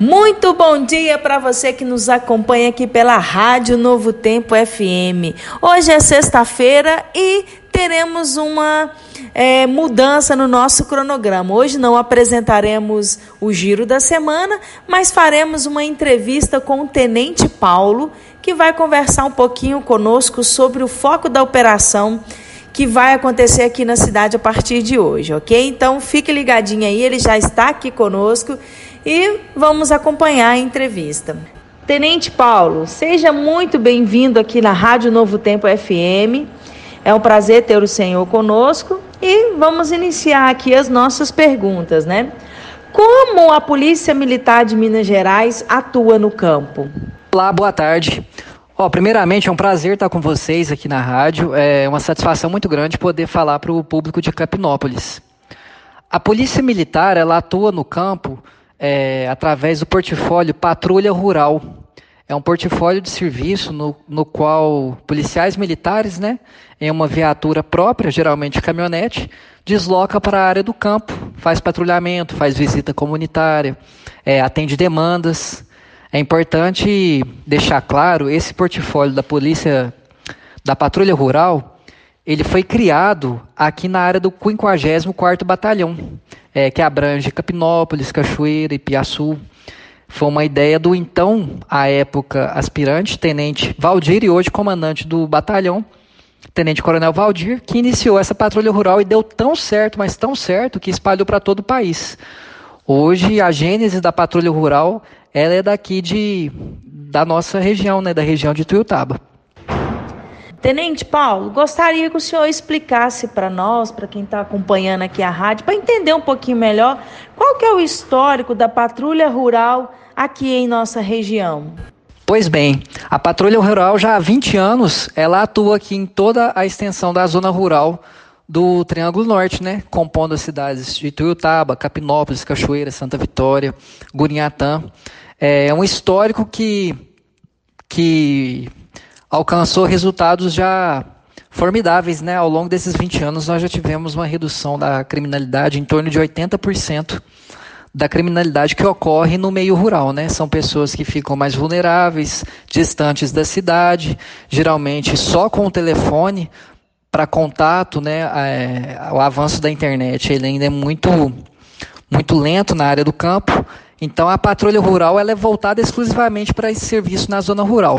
Muito bom dia para você que nos acompanha aqui pela Rádio Novo Tempo FM. Hoje é sexta-feira e teremos uma é, mudança no nosso cronograma. Hoje não apresentaremos o giro da semana, mas faremos uma entrevista com o Tenente Paulo, que vai conversar um pouquinho conosco sobre o foco da operação que vai acontecer aqui na cidade a partir de hoje, ok? Então fique ligadinho aí, ele já está aqui conosco e vamos acompanhar a entrevista. Tenente Paulo, seja muito bem-vindo aqui na Rádio Novo Tempo FM. É um prazer ter o senhor conosco e vamos iniciar aqui as nossas perguntas, né? Como a Polícia Militar de Minas Gerais atua no campo? Olá, boa tarde. Ó, primeiramente, é um prazer estar com vocês aqui na rádio. É uma satisfação muito grande poder falar para o público de Capinópolis. A Polícia Militar ela atua no campo é, através do portfólio Patrulha Rural. É um portfólio de serviço no, no qual policiais militares, né, em uma viatura própria, geralmente caminhonete, desloca para a área do campo, faz patrulhamento, faz visita comunitária, é, atende demandas. É importante deixar claro, esse portfólio da Polícia da Patrulha Rural, ele foi criado aqui na área do 54º Batalhão, é, que abrange Capinópolis, Cachoeira e Piaçu. Foi uma ideia do então, à época, aspirante, tenente Valdir, e hoje comandante do batalhão, tenente coronel Valdir, que iniciou essa patrulha rural e deu tão certo, mas tão certo, que espalhou para todo o país. Hoje, a gênese da patrulha rural ela é daqui de, da nossa região, né, da região de Tuiutaba. Tenente Paulo, gostaria que o senhor explicasse para nós, para quem está acompanhando aqui a rádio, para entender um pouquinho melhor, qual que é o histórico da patrulha rural aqui em nossa região. Pois bem, a patrulha rural já há 20 anos, ela atua aqui em toda a extensão da zona rural do Triângulo Norte, né, compondo as cidades de Tuiutaba, Capinópolis, Cachoeira, Santa Vitória, Gurinhatã. É um histórico que, que alcançou resultados já formidáveis, né? Ao longo desses 20 anos, nós já tivemos uma redução da criminalidade em torno de 80% da criminalidade que ocorre no meio rural, né? São pessoas que ficam mais vulneráveis, distantes da cidade, geralmente só com o telefone para contato, né? É, o avanço da internet ele ainda é muito muito lento na área do campo então a patrulha rural ela é voltada exclusivamente para esse serviço na zona rural.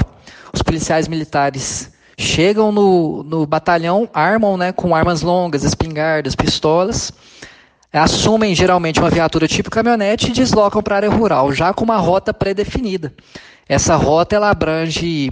Os policiais militares chegam no, no batalhão, armam né, com armas longas, espingardas, pistolas, assumem geralmente uma viatura tipo caminhonete e deslocam para a área rural, já com uma rota pré-definida. Essa rota ela abrange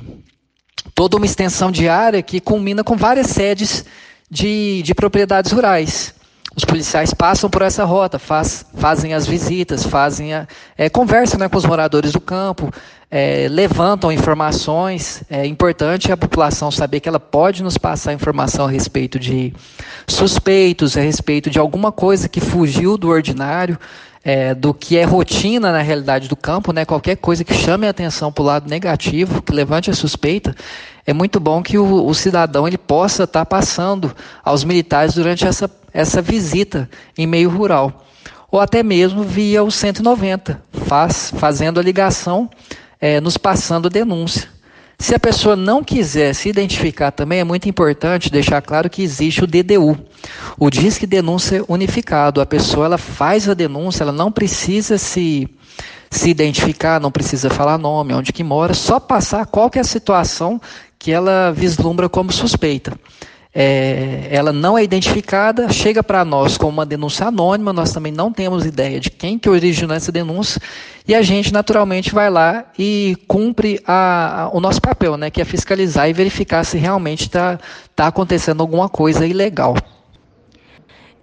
toda uma extensão de área que culmina com várias sedes de, de propriedades rurais. Os policiais passam por essa rota, faz, fazem as visitas, fazem a, é, conversam né, com os moradores do campo, é, levantam informações. É importante a população saber que ela pode nos passar informação a respeito de suspeitos, a respeito de alguma coisa que fugiu do ordinário, é, do que é rotina na realidade do campo, né? qualquer coisa que chame a atenção para o lado negativo, que levante a suspeita, é muito bom que o, o cidadão ele possa estar tá passando aos militares durante essa, essa visita em meio rural. Ou até mesmo via o 190, faz, fazendo a ligação, é, nos passando denúncia. Se a pessoa não quiser se identificar também, é muito importante deixar claro que existe o DDU, o Disque Denúncia Unificado. A pessoa ela faz a denúncia, ela não precisa se se identificar, não precisa falar nome, onde que mora, só passar qual que é a situação que ela vislumbra como suspeita. É, ela não é identificada, chega para nós com uma denúncia anônima, nós também não temos ideia de quem que originou essa denúncia, e a gente naturalmente vai lá e cumpre a, a, o nosso papel, né, que é fiscalizar e verificar se realmente está tá acontecendo alguma coisa ilegal.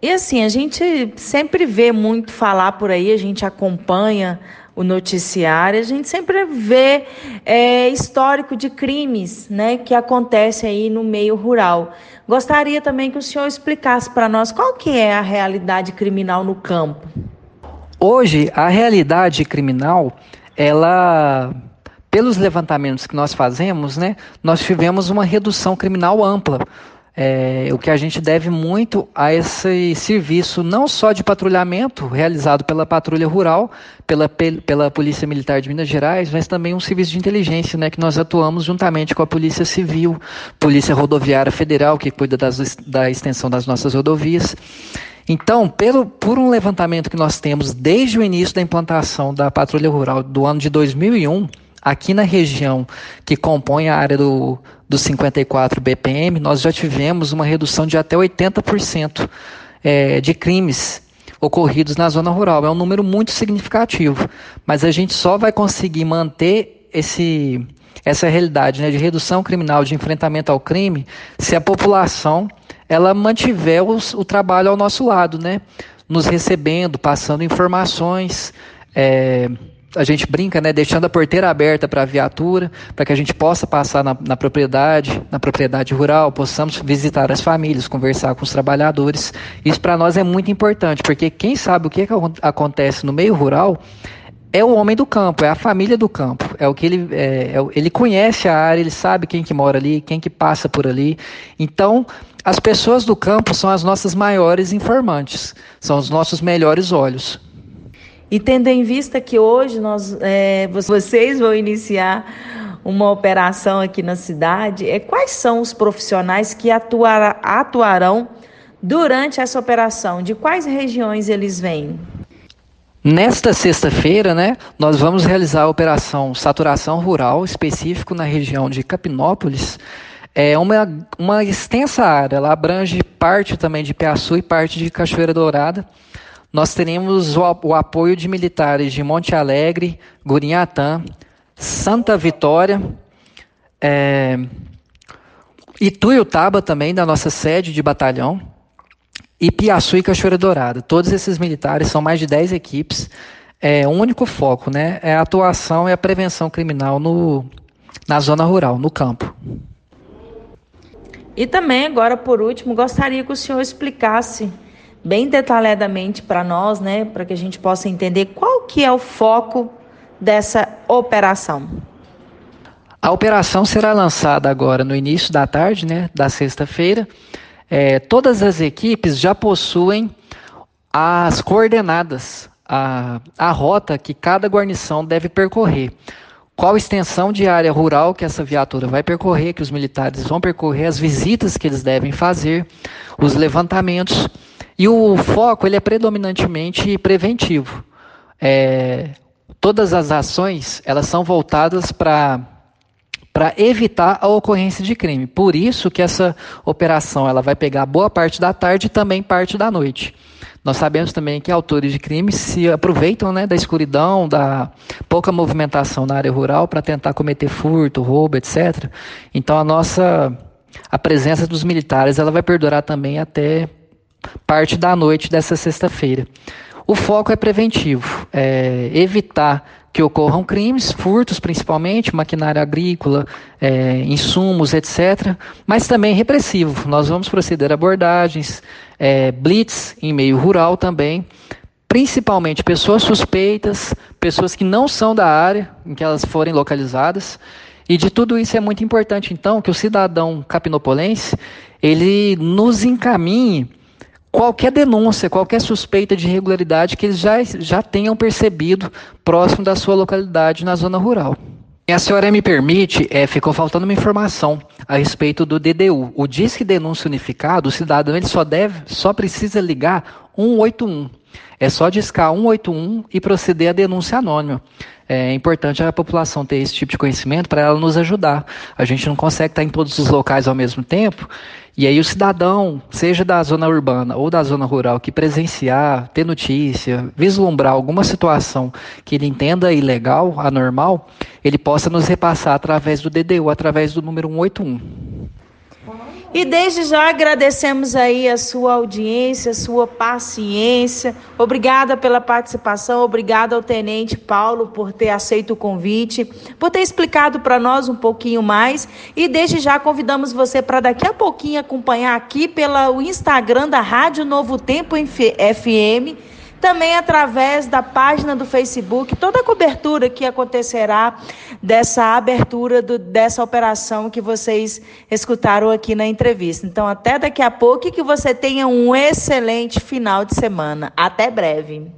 E assim, a gente sempre vê muito falar por aí, a gente acompanha o noticiário, a gente sempre vê é, histórico de crimes né, que acontecem aí no meio rural. Gostaria também que o senhor explicasse para nós qual que é a realidade criminal no campo. Hoje, a realidade criminal, ela pelos levantamentos que nós fazemos, né, nós tivemos uma redução criminal ampla. É, o que a gente deve muito a esse serviço, não só de patrulhamento realizado pela Patrulha Rural, pela, pela Polícia Militar de Minas Gerais, mas também um serviço de inteligência, né, que nós atuamos juntamente com a Polícia Civil, Polícia Rodoviária Federal, que cuida das, da extensão das nossas rodovias. Então, pelo, por um levantamento que nós temos desde o início da implantação da Patrulha Rural do ano de 2001, aqui na região que compõe a área do, do 54 BPM, nós já tivemos uma redução de até 80% é, de crimes ocorridos na zona rural. É um número muito significativo, mas a gente só vai conseguir manter esse, essa realidade né, de redução criminal, de enfrentamento ao crime, se a população ela mantiver os, o trabalho ao nosso lado, né, nos recebendo, passando informações. É, a gente brinca, né, deixando a porteira aberta para a viatura, para que a gente possa passar na, na, propriedade, na propriedade rural, possamos visitar as famílias, conversar com os trabalhadores. Isso para nós é muito importante, porque quem sabe o que, que acontece no meio rural é o homem do campo, é a família do campo, é o que ele, é, é, ele conhece a área, ele sabe quem que mora ali, quem que passa por ali. Então, as pessoas do campo são as nossas maiores informantes, são os nossos melhores olhos. E tendo em vista que hoje nós, é, vocês vão iniciar uma operação aqui na cidade, é, quais são os profissionais que atuar, atuarão durante essa operação? De quais regiões eles vêm? Nesta sexta-feira, né, nós vamos realizar a operação Saturação Rural, específico na região de Capinópolis. É uma, uma extensa área, ela abrange parte também de Piaçu e parte de Cachoeira Dourada. Nós teremos o, apoio de militares de Monte Alegre, Gurinhatã, Santa Vitória, é, Ituiutaba também, da nossa sede de batalhão, e Piaçu e Cachoeira Dourada. Todos esses militares são mais de 10 equipes. É, o único foco né, é a atuação e a prevenção criminal no, na zona rural, no campo. E também, agora por último, gostaria que o senhor explicasse bem detalhadamente para nós, né, para que a gente possa entender qual que é o foco dessa operação. A operação será lançada agora no início da tarde, né, da sexta-feira. É, todas as equipes já possuem as coordenadas, a, a rota que cada guarnição deve percorrer. Qual extensão de área rural que essa viatura vai percorrer, que os militares vão percorrer, as visitas que eles devem fazer, os levantamentos e o foco ele é predominantemente preventivo. É, todas as ações elas são voltadas para para evitar a ocorrência de crime. Por isso que essa operação ela vai pegar boa parte da tarde e também parte da noite. Nós sabemos também que autores de crimes se aproveitam né, da escuridão, da pouca movimentação na área rural para tentar cometer furto, roubo, etc. Então a nossa a presença dos militares ela vai perdurar também até parte da noite dessa sexta-feira. O foco é preventivo, é evitar que ocorram crimes, furtos principalmente, maquinária agrícola, é, insumos, etc., mas também repressivo. Nós vamos proceder a abordagens, é, blitz em meio rural também, principalmente pessoas suspeitas, pessoas que não são da área em que elas forem localizadas. E de tudo isso é muito importante, então, que o cidadão capinopolense ele nos encaminhe qualquer denúncia, qualquer suspeita de irregularidade que eles já, já tenham percebido próximo da sua localidade na zona rural. E a senhora me permite, é, ficou faltando uma informação a respeito do DDU. O Disque Denúncia Unificado, o cidadão ele só deve, só precisa ligar 181. É só discar 181 e proceder à denúncia anônima. É importante a população ter esse tipo de conhecimento para ela nos ajudar. A gente não consegue estar em todos os locais ao mesmo tempo e aí o cidadão, seja da zona urbana ou da zona rural, que presenciar, ter notícia, vislumbrar alguma situação que ele entenda ilegal, anormal, ele possa nos repassar através do DDU, através do número 181. E desde já agradecemos aí a sua audiência, a sua paciência. Obrigada pela participação, obrigada ao Tenente Paulo por ter aceito o convite, por ter explicado para nós um pouquinho mais. E desde já convidamos você para daqui a pouquinho acompanhar aqui pelo Instagram da Rádio Novo Tempo FM também através da página do Facebook, toda a cobertura que acontecerá dessa abertura do, dessa operação que vocês escutaram aqui na entrevista. Então, até daqui a pouco e que você tenha um excelente final de semana. Até breve.